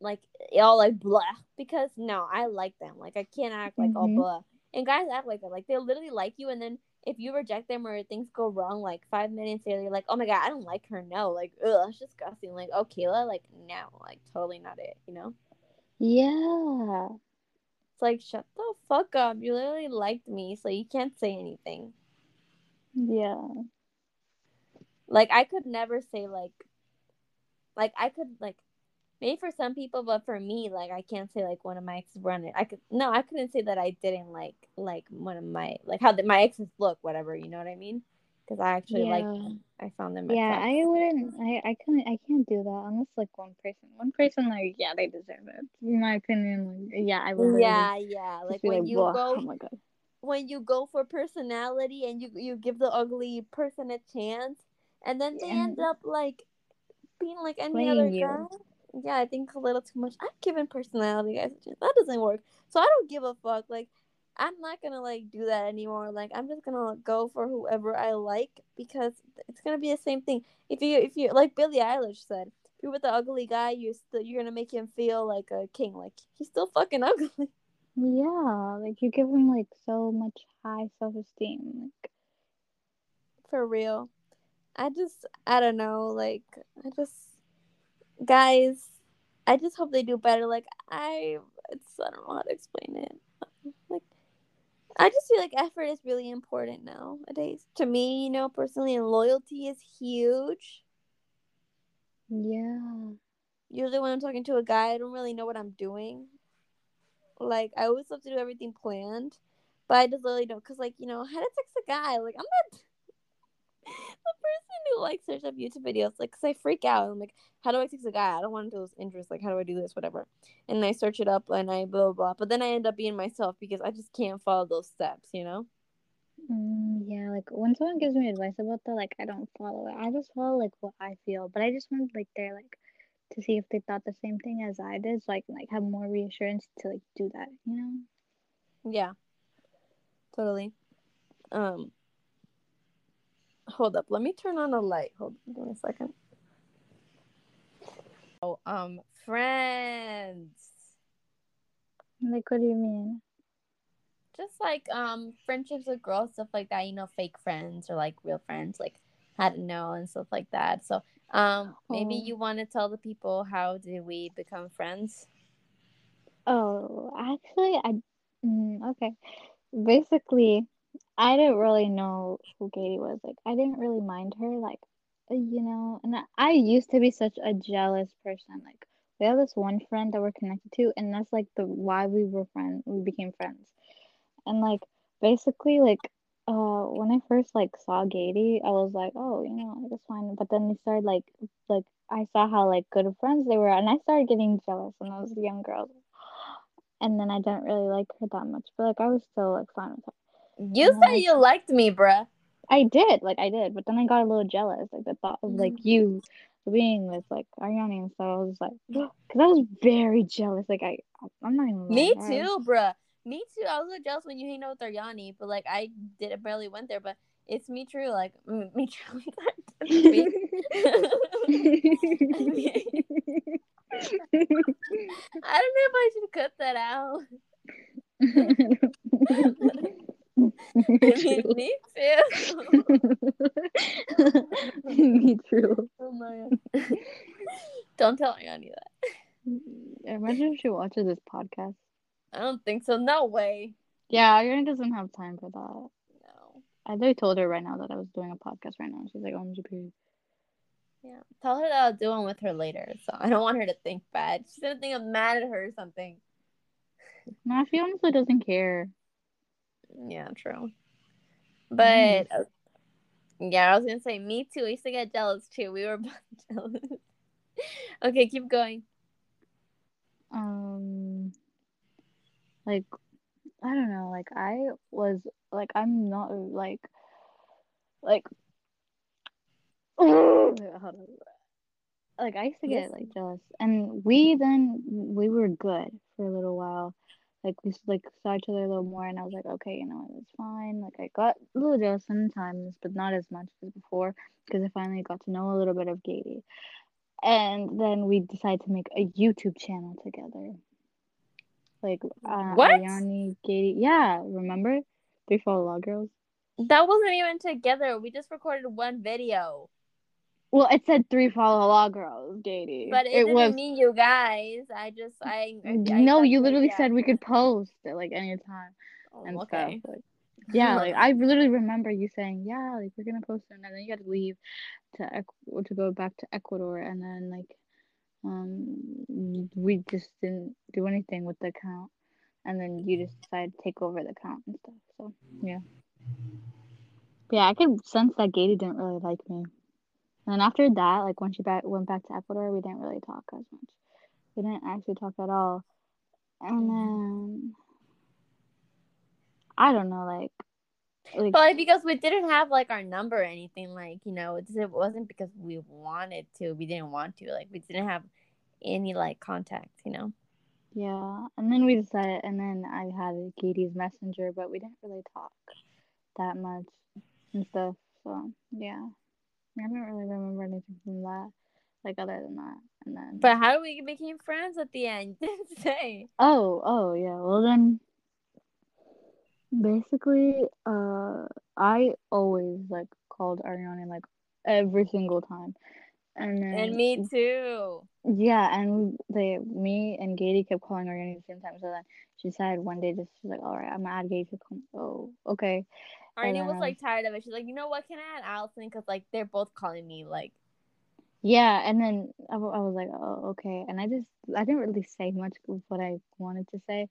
like all like blah because no, I like them. Like I can't act like all Mhm. blah. And guys act like that. Like they literally like you, and then if you reject them or things go wrong, like five minutes later, you're like, oh my god, I don't like her. No, like ugh, it's disgusting. Like oh Kayla, like no, like totally not it. You know. Yeah. It's like shut the fuck up. You literally liked me, so you can't say anything. Yeah. Like I could never say like like I could like maybe for some people, but for me, like I can't say like one of my exes run it. I could no, I couldn't say that I didn't like like one of my like how the, my exes look, whatever. You know what I mean? Because I actually like Yeah. them. I found them. Yeah. I wouldn't I, I couldn't I can't do that unless like one person. One person like yeah, they deserve it. In my opinion, like yeah, I would Yeah, yeah. Like when like, you "Whoa, go oh my god. when you go for personality and you you give the ugly person a chance and then they end up like being like any other you. guy. Yeah, I think a little too much. I've given personality guys. That doesn't work. So I don't give a fuck. Like I'm not gonna like do that anymore. Like I'm just gonna go for whoever I like because it's gonna be the same thing. If you if you like Billie Eilish said, if you're with the ugly guy, you're still you're gonna make him feel like a king. Like he's still fucking *laughs* ugly. Yeah, like you give him like so much high self esteem. Like for real. I just I don't know, like I just guys, I just hope they do better. Like I it's I don't know how to explain it. Like I just feel like effort is really important nowadays. To me, you know, personally and loyalty is huge. yeah. Usually when I'm talking to a guy, I don't really know what I'm doing. Like I always love to do everything planned. But I just literally don't cause like, you know, how to text a guy. Like I'm not person who like search up YouTube videos, like, cause I freak out. I'm like, how do I text a guy? I don't want to do lose interest. Like, how do I do this? Whatever. And I search it up and I blah blah. blah. But then I end up being myself because I just can't follow those steps. You know? Mm, yeah, like when someone gives me advice about that, like I don't follow it. I just follow like what I feel. But I just want like they're like to see if they thought the same thing as I did, so can like have more reassurance to like do that, you know? Yeah. Totally. Um. Hold up. Let me turn on a light. Hold. Give me a second. Oh, um, friends. Like what do you mean? just like um friendships with girls, stuff like that. You know, fake friends or like real friends, like how to know and stuff like that. So um, maybe Oh. you want to tell the people how did we become friends? Oh, actually, I mm, okay. Basically, I didn't really know who Geidy was. Like, I didn't really mind her. Like, uh, you know, and I, used to be such a jealous person. Like, we have this one friend that we're connected to, and that's like the why we were friends. We became friends, and like basically, like, uh, when I first like saw Geidy, I was like, oh, you know, that's fine. But then they started like, like I saw how like good friends they were, and I started getting jealous when I was a young girl and then I didn't really like her that much, but like I was still like fine with her. You said I- you liked me, bruh. I did, like I did, but then I got a little jealous, like the thought of like Mhm. you being with like Ariane and stuff. I was like, *gasps* because I was very jealous. Like I, I'm not even. Me I too, bruh. Me too. I was so jealous when you hang out with Ariani, but like I did barely went there. But it's me true. Like *laughs* me true. *laughs* *laughs* I don't know if I should cut that out. Mean, me too. *laughs* Me too. oh my god. don't tell Ariani that. Imagine if she watches this podcast. I don't think so. No way. Yeah, Ariane doesn't have time for that. No. I literally told her right now that I was doing a podcast right now. She's like, oh, OMG, period. Yeah. Tell her that I'll do one with her later. So I don't want her to think bad. She's gonna think I'm mad at her or something. No, she honestly doesn't care. Yeah, true. But uh, yeah, I was gonna say me too. I used to get jealous too. We were *laughs* both jealous. okay, keep going. Um, like, I don't know. Like, I was, like, I'm not, like, like. *sighs* Like, I used to get, like, jealous. And we then, we were good for a little while. Like, we, like, saw each other a little more, and I was like, okay, you know, it's fine. Like, I got a little jealous sometimes, but not as much as before, because I finally got to know a little bit of Geidy. And then we decided to make a YouTube channel together. Like, uh, What? Ariane, Geidy. Yeah, remember? Three Follow Law Girls. That wasn't even together. We just recorded one video. Well, it said Three Follow Law Girls, Geidy. But it, didn't mean you guys. I just I, I, no, you literally yeah. said we could post it like anytime Oh, and okay. stuff. Like, yeah, like I *laughs* literally remember you saying, "Yeah, like we're gonna post it," and then you had to leave to to go back to Ecuador, and then like um we just didn't do anything with the account, and then you just decided to take over the account and stuff. So yeah, yeah, I could sense that Geidy didn't really like me. And then after that, like when she back went back to Ecuador, we didn't really talk as much. We didn't actually talk at all. And mm-hmm. then I don't know, like like But like, because we didn't have like our number or anything, like you know, it, it wasn't because we wanted to. We didn't want to. Like we didn't have any like contact. You know. yeah. And then we decided, and then I had Geidy's messenger, but we didn't really talk that much and stuff. So yeah, I don't really remember anything from that, like other than that. And then But how do we became friends at the end? *laughs* Didn't say. Oh, oh yeah. Well then basically uh I always like called Ariana like every single time. And then And me too. yeah, and they me and Geidy kept calling Ariana at the same time. So then she decided one day just she's like, All right, I'm gonna add Geidy to come oh, okay. Arnie was like tired of it. She's like, you know what? Can I add Allison? Because like they're both calling me like. Yeah, and then I, I was like, oh, okay. And I just, I didn't really say much of what I wanted to say.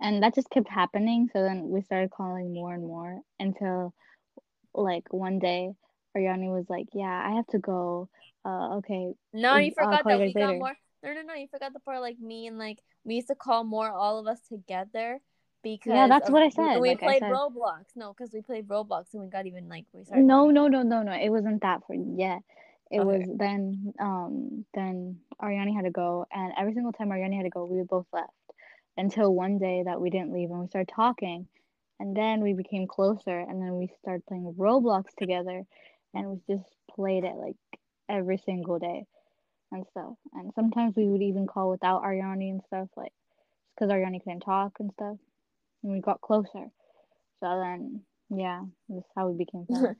And that just kept happening. So then we started calling more and more until like one day Ariane was like, yeah, I have to go. Uh, okay. No, you forgot that we guys got more. No, no, no. You forgot the part like me and like we used to call more all of us together because yeah, that's of- what I said, We, like played said. Roblox. No, because we played Roblox and we got even like we started. No, no, no, no, no. It wasn't that for yet. It Okay. was then, um, then Ariani had to go. And every single time Ariani had to go, we both left until one day that we didn't leave and we started talking. And then we became closer and then we started playing Roblox together and we just played it like every single day and stuff. And sometimes we would even call without Ariane and stuff, like because Ariane couldn't talk and stuff. And we got closer. So then, yeah, that's how we became *laughs* friends.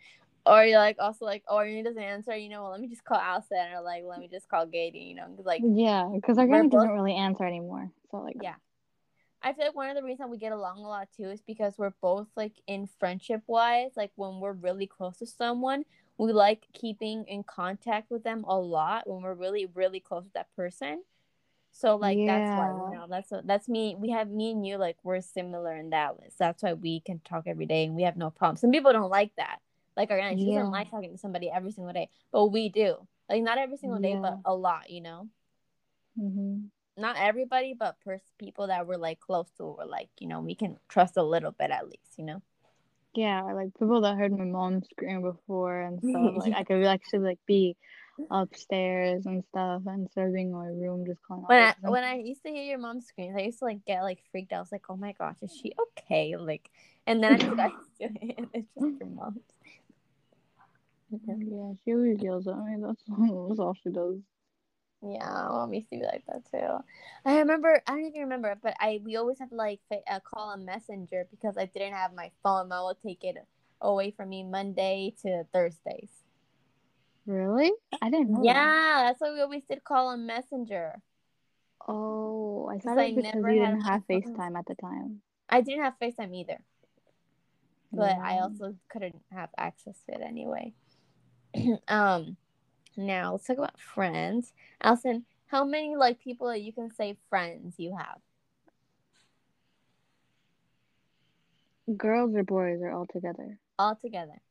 or you're like also like, oh, he doesn't answer. You know, well, let me just call Allison or like let me just call Geidy. You know, because like yeah, because our we're doesn't really answer anymore. So like, Yeah. I feel like one of the reasons we get along a lot too is because we're both like in friendship wise, like when we're really close to someone, we like keeping in contact with them a lot when we're really, really close with that person. So like that's why Yeah. you know that's that's me. We have me and you like we're similar in that list. That's why we can talk every day and we have no problem. Some people don't like that. Like our she Yeah. doesn't like talking to somebody every single day, but we do. Like not every single day, but a lot. You know hmm not everybody, but pers- people that we're like close to, or like you know we can trust a little bit at least, you know. Yeah, like people that heard my mom scream before and stuff. Like I *laughs* could actually like be upstairs and stuff instead of being in my room just calling. out When I when I used to hear your mom scream, I used to like get like freaked out. I was like, oh my gosh, is she okay? Like, and then I *laughs* forgot to it. *laughs* It's just your mom. yeah, she always yells at me. That's, that's all she does. Yeah, mom used to be like that too. I remember, I don't even remember, but I we always have to like uh, call a messenger because I didn't have my phone. Mom would take it away from me Monday to Thursdays. Really? I didn't know. that. Yeah, that's why we always did call on messenger. Oh, I thought I it was because never you didn't have phone. FaceTime at the time. I didn't have FaceTime either, but I also couldn't have access to it anyway. *clears throat* um, now let's talk about friends. Allison, how many like people that you can say friends you have? girls or boys or all together. all together?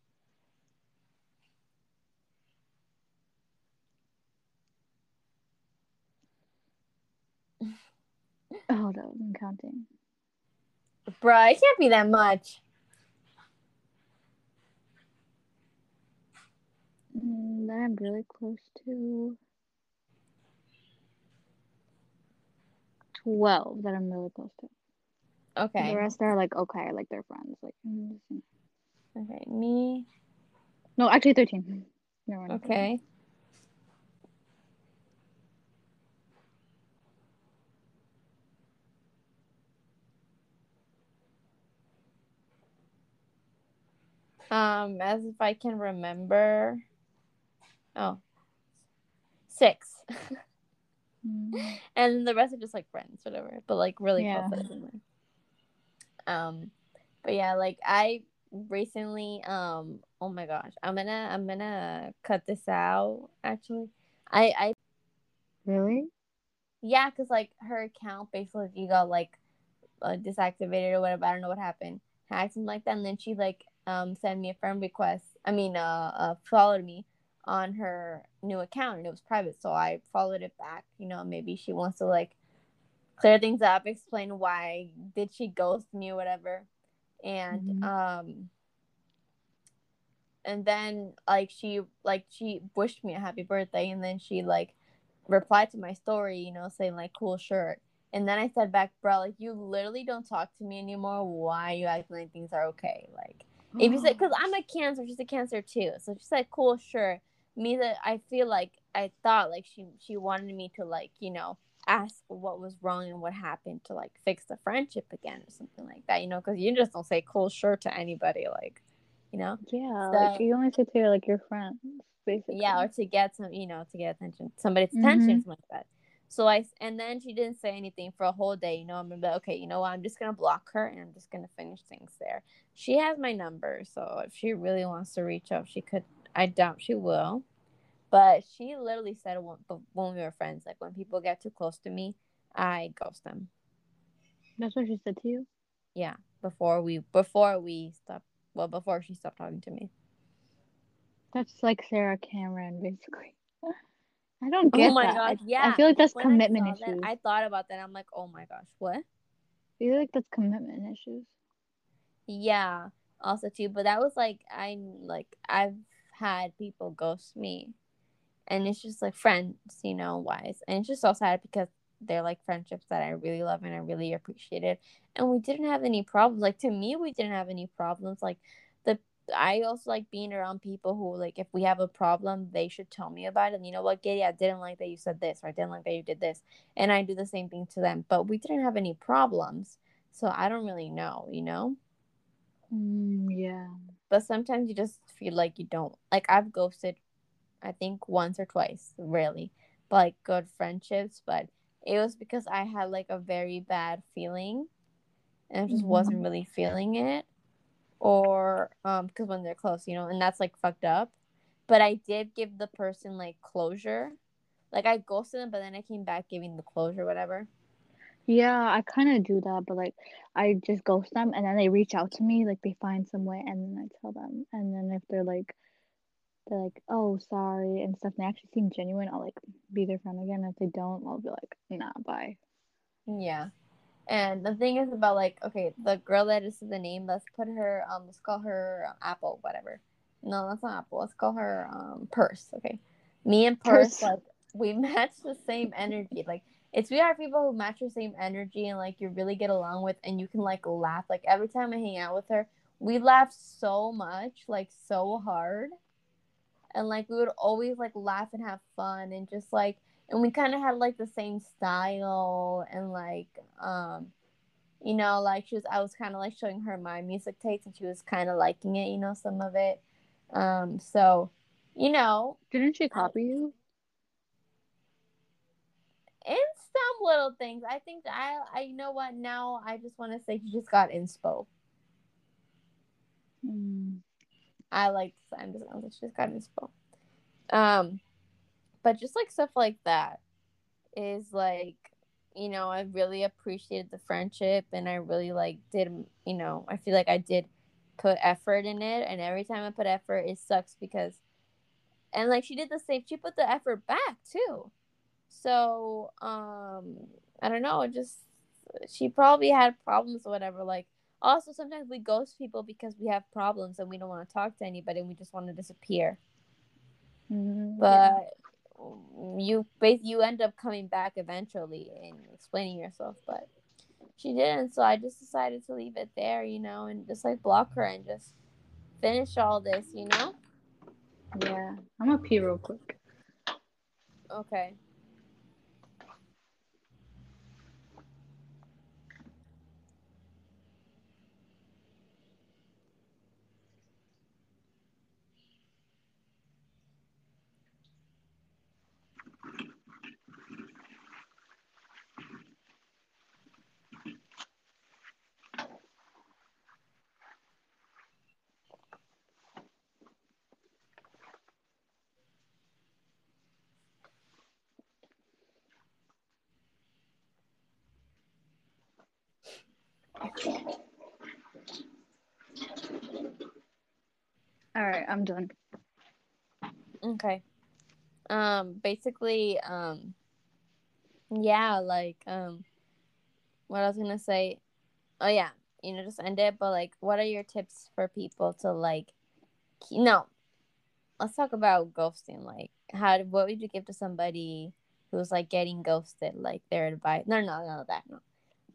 Oh, that wasn't counting. Bruh, it can't be that much. Mm, that I'm really close to. Twelve that I'm really close to. Okay. The rest are like okay, like they're friends. Like mm, Okay, me. no, actually thirteen. No, we're 13. Okay. Um, as if I can remember. Oh. Six. Mm, and the rest are just like friends, whatever. But like really Yeah. close. Um, but yeah, like I recently, um, oh my gosh, I'm gonna, I'm gonna cut this out. Actually, I, I, Really? yeah, cause like her account basically you got like uh, deactivated or whatever. I don't know what happened, hacked something like that, and then she like um sent me a friend request. I mean, uh, uh followed me on her new account, and it was private, so I followed it back. You know, maybe she wants to like clear things up, explain why did she ghost me or whatever, and Mhm. um. And then like she like she wished me a happy birthday and then she like replied to my story, you know, saying like cool shirt. And then I said back, bro, like you literally don't talk to me anymore. Why you acting like things are okay? Like if you said, *gasps* because I'm a cancer, she's a cancer too. So she said cool shirt. Me that I feel like I thought like she she wanted me to like you know ask what was wrong and what happened to like fix the friendship again or something like that. You know, because you just don't say cool shirt to anybody like, you know. Yeah, So- like you only say to your like your friends, basically. Yeah, or to get some, you know, to get attention, somebody's attention, Mhm. something like that. So I, and then she didn't say anything for a whole day. You know, I'm gonna be like, okay, you know what? I'm just gonna block her and I'm just gonna finish things there. She has my number, so if she really wants to reach out, she could. I doubt she will, but she literally said when, when we were friends, like when people get too close to me, I ghost them. That's what she said to you. Yeah, before we before we stop. Well, before she stopped talking to me. That's like Sarah Cameron, basically. *laughs* I don't oh get oh my that. gosh, I, yeah. I feel like that's When I commitment that, issues. I thought about that. I'm like, oh my gosh, what? I feel like that's commitment issues. Yeah, also too, but that was like I like I've had people ghost me, and it's just like friends, you know, wise, and it's just so sad because they're like friendships that I really love and I really appreciated, and we didn't have any problems. Like to me, we didn't have any problems. Like the I also like being around people who like if we have a problem, they should tell me about it. And you know what, Geidy, I didn't like that you said this, or I didn't like that you did this, and I do the same thing to them. But we didn't have any problems, so I don't really know, you know. Mm, yeah. But sometimes you just feel like you don't. Like I've ghosted, I think once or twice, really but like good friendships. But it was because I had like a very bad feeling, and I just Mhm. wasn't really feeling it, or um, because when they're close, you know, and that's like fucked up. But I did give the person like closure. Like I ghosted them, but then I came back giving the closure, whatever. Yeah, I kind of do that, but like I just ghost them and then they reach out to me, like they find some way and then I tell them. And then if they're like they're like, "Oh, sorry," and stuff, and they actually seem genuine, I'll like be their friend again. If they don't, I'll be like, "Nah, bye." Yeah. And the thing is about like, okay, the girl that is the name, let's put her um let's call her Apple, whatever. No, that's not Apple. Let's call her um Purse, okay. Me and Purse, Purse. like we *laughs* match the same energy. Like it's we are people who match the same energy and like you really get along with and you can like laugh. Like every time I hang out with her, we laugh so much, like so hard. And like we would always like laugh and have fun and just like and we kind of had like the same style and like um you know like she was i was kind of like showing her my music taste and she was kind of liking it you know some of it um so you know Didn't she copy you? in some little things. I think i i you know what? Now i just want to say she just got inspo. Mm. i like i'm just gonna just got inspo. Um but just like stuff like that is like you know i really appreciated the friendship and i really like did you know i feel like i did put effort in it. And every time i put effort it sucks because and like she did the same. She put the effort back too so um i don't know just she probably had problems or whatever like also sometimes we ghost people because we have problems and we don't want to talk to anybody and we just want to disappear Mm, but you you end up coming back eventually and explaining yourself but she didn't so i just decided to leave it there you know and just like block her and just finish all this you know Yeah. I'm gonna pee real quick. okay All right, I'm done. okay. Um basically um yeah like um what i was gonna say oh yeah you know just end it but like what are your tips for people to like ke- no let's talk about ghosting like how what would you give to somebody who's like getting ghosted like their advice no no no that no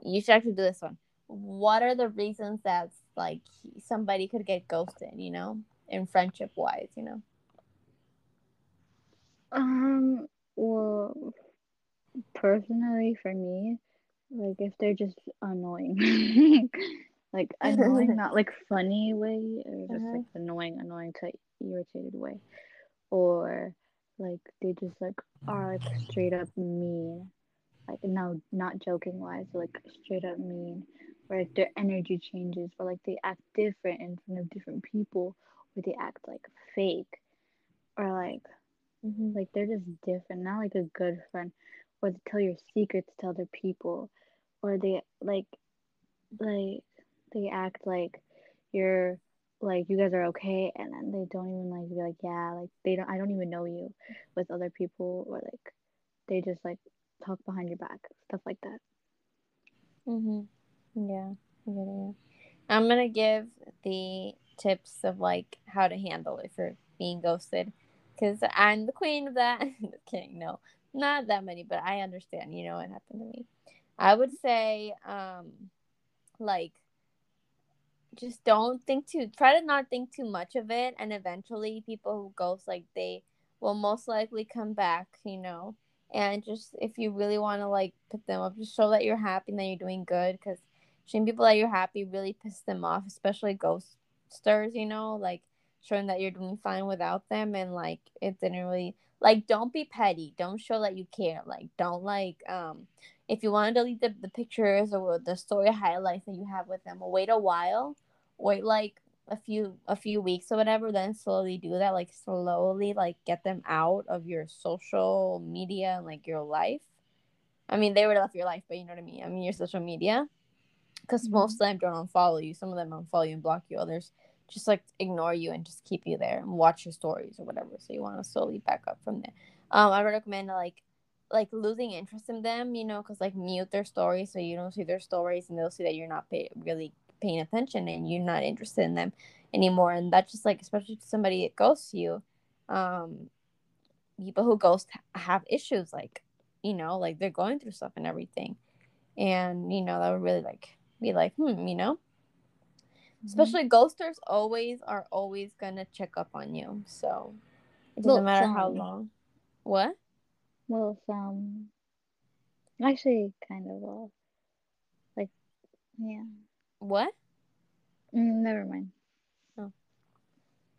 you should actually do this one. What are the reasons that like somebody could get ghosted you know in friendship wise you know Um, well, personally for me, like if they're just annoying, *laughs* like *laughs* annoying, not like funny way, or just uh-huh. like annoying, annoying to irritated way, or like they just like are like straight up mean, like no, not joking wise, like straight up mean, or like their energy changes, or like they act different in front of different people, or they act like fake, or like mm-hmm. like they're just different, not like a good friend, or they tell your secrets to other people, or they like like they act like you're like you guys are okay, and then they don't even like be like yeah, like they don't I don't even know you with other people, or like they just like talk behind your back, stuff like that. Mm-hmm. yeah yeah yeah i'm gonna give the tips of like how to handle it for being ghosted. Because i'm the queen of that. *laughs* Kidding. No not that many but i understand you know what happened to me. I would say um like just don't think too try to not think too much of it and eventually people who ghost like they will most likely come back you know? And just if you really want to like put them up just show that you're happy and that you're doing good because showing people that you're happy really pisses them off, especially ghosters, you know, like showing that you're doing fine without them and like it didn't really like don't be petty. Don't show that you care. Like don't like um if you want to delete the, the pictures or the story highlights that you have with them, wait a while. Wait like a few a few weeks or whatever, then slowly do that. Like slowly like get them out of your social media and like your life. I mean, they would left your life, but you know what I mean. I mean your social media, because mm-hmm. most of them don't unfollow you. Some of them unfollow you and block you. Others just like ignore you and just keep you there and watch your stories or whatever. So you want to slowly back up from there. Um, I recommend like like losing interest in them, you know, because like mute their stories so you don't see their stories and they'll see that you're not pay- really paying attention and you're not interested in them anymore. And that's just like, especially to somebody that ghosts you, um, people who ghost have issues, like, you know, like they're going through stuff and everything. And, you know, that would really like be like, hmm, you know, mm-hmm. especially ghosters always are always gonna check up on you. So it doesn't matter how long. What? Well, some actually kind of well, like yeah. What? Mm, never mind. Oh.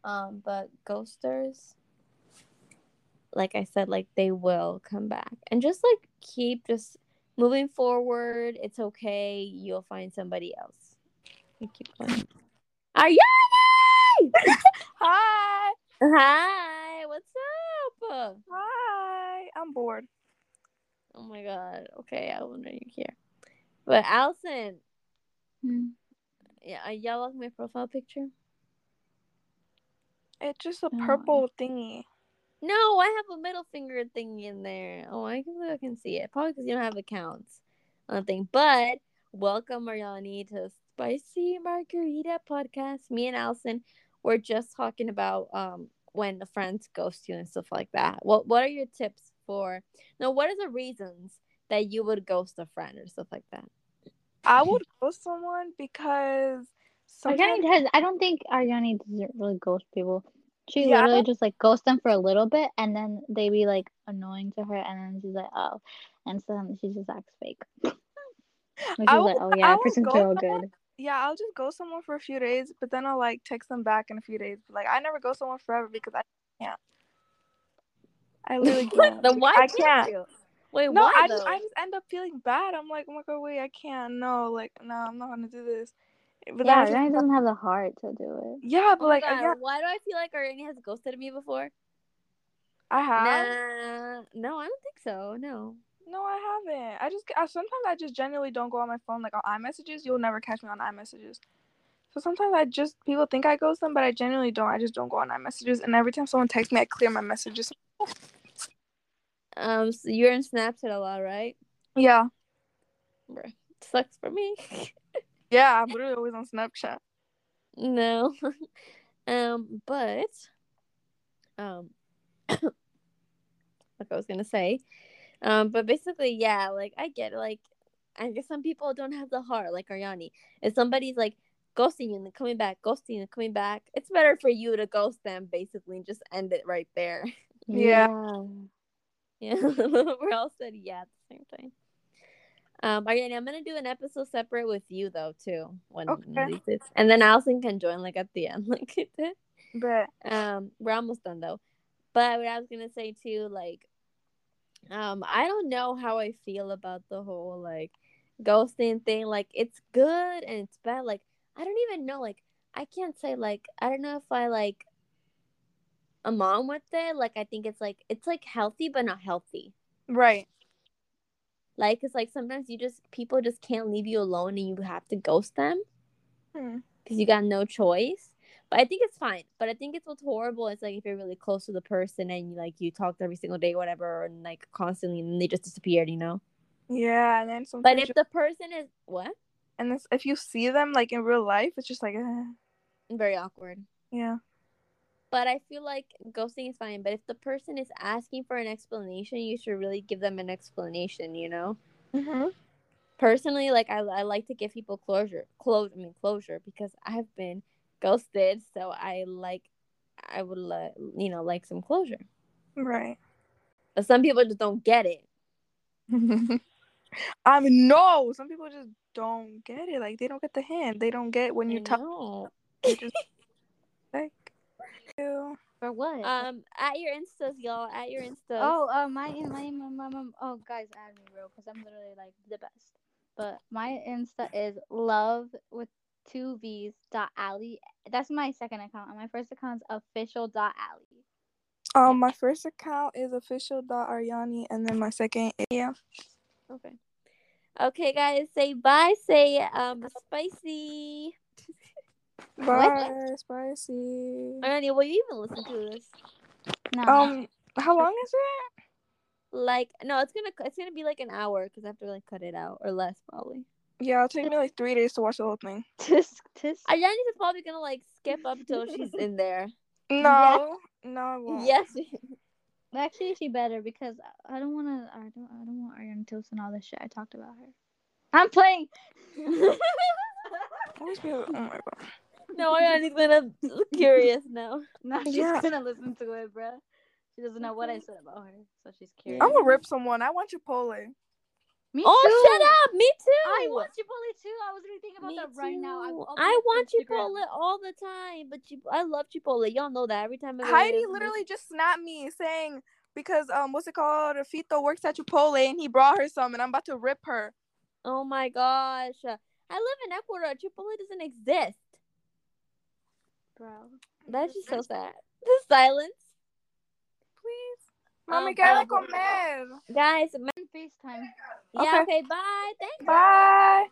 Um, but ghosters, like I said, like they will come back, and just like keep just moving forward. It's okay. You'll find somebody else. You keep going. Ariane! Hi. Hi. What's up? Hi. I'm bored. Oh my god. Okay, I wonder you here. But Allison, Hmm. Yeah, are y'all like my profile picture? It's just a purple thingy. No, I have a middle finger thingy in there. Oh, I can I can see it. Probably because you don't have accounts on the thing. But welcome, Mariani, to Spicy Margarita Podcast. Me and Allison, we're just talking about um when the friends ghost you and stuff like that. What What are your tips for? No, what are the reasons that you would ghost a friend or stuff like that? I would ghost someone because sometimes... Ariani has. I don't think Ariani doesn't really ghost people. She yeah, literally just like ghosts them for a little bit, and then they be like annoying to her, and then she's like, oh, and so then she just acts fake. *laughs* she's will, like, oh yeah, person's real good. Yeah, I'll just go somewhere for a few days, but then I'll like text them back in a few days. But, like I never go somewhere forever because I can't. I *laughs* literally can't. the why I can't. You? Wait, no, why, I just I just end up feeling bad. I'm like, oh my god, wait, I can't. No, like, no, I'm not gonna do this. But yeah, Rani doesn't have the heart to do it. Yeah, but oh like, yeah. why do I feel like Rani has ghosted me before? I have. Nah, no, I don't think so. No. No, I haven't. I just I, sometimes I just genuinely don't go on my phone like on iMessages. You'll never catch me on iMessages. So sometimes I just people think I ghost them, but I genuinely don't. I just don't go on iMessages. And every time someone texts me, I clear my messages. Um, so you're in Snapchat a lot, right? Yeah. Bruh, sucks for me. *laughs* yeah, I'm literally always on Snapchat. No. *laughs* um, but um *coughs* like I was gonna say. Um, but basically, yeah, like I get it. Like I guess some people don't have the heart, like Ariani. If somebody's like ghosting you and then coming back, ghosting and coming back, it's better for you to ghost them basically and just end it right there. *laughs* Yeah. Yeah, *laughs* we're all said yeah at the same time. Um, okay, I'm gonna do an episode separate with you though too when okay. and then Allison can join like at the end, *laughs* like. But um, we're almost done though. But what I was gonna say too, like, um, I don't know how I feel about the whole like ghosting thing. Like, it's good and it's bad. Like, I don't even know. Like, I can't say like I don't know if I like a mom with it, like I think it's like it's like healthy but not healthy. Right. Like it's like sometimes you just people just can't leave you alone and you have to ghost them because hmm. you got no choice. But I think it's fine. But I think it's what's horrible. It's like if you're really close to the person and you like you talk every single day, whatever, and like constantly, and they just disappeared. You know. Yeah, and then sometimes. But if the person is what? And if you see them like in real life, it's just like. Eh. Very awkward. Yeah. But I feel like ghosting is fine. But if the person is asking for an explanation, you should really give them an explanation. You know. Mm-hmm. Personally, like I, I like to give people closure, close. I mean closure because I've been ghosted, so I like, I would, let you know, like some closure. Right. But some people just don't get it. *laughs* I mean, no. Some people just don't get it. Like they don't get the hint. They don't get when you talk. tell they just *laughs* like ew. For what? Um, at your instas, y'all. At your instas. Oh, uh, my my my my, my oh guys, add me bro, because I'm literally like the best. But my Insta is love with two V's dot alley. That's my second account. And my first account is official dot alley. Um, my first account is official dot Ariani, and then my second, yeah. Okay. Okay, guys. Say bye. Say um spicy. Bye, spicy. Ernie, will you even listen to this? No. Um, how long is it? Like, no, it's gonna it's gonna be like an hour because I have to like cut it out or less probably. Yeah, it'll take me like three days to watch the whole thing. *laughs* tisk tisk. Ariani's is probably gonna like skip up until she's *laughs* in there. No, no, I won't. Yes. Actually, she better because I don't want to. I don't. I don't want Ariana Toast and all this shit. I talked about her. I'm playing. *laughs* Always be like, oh my god. no, Ariani's gonna curious now. Now she's Yeah. gonna listen to it, bro. She doesn't know what I said about her, so she's curious. I'm gonna rip someone. I want Chipotle. Me Oh, too. shut up! Me too. I want Chipotle too. I was really thinking about Me that right now. I, too. I'll I want Instagram. Chipotle all the time, but Chip- I love Chipotle. Y'all know that every time I Heidi there, literally just snapped me saying because um what's it called? Fito works at Chipotle and he brought her some and I'm about to rip her. Oh my gosh! I live in Ecuador. Chipotle doesn't exist. bro. That's just so sad. *laughs* The silence, Please. Mami, quiere uh, comer. guys. FaceTime. Yeah. Okay. Okay. Bye. Thank you. Bye.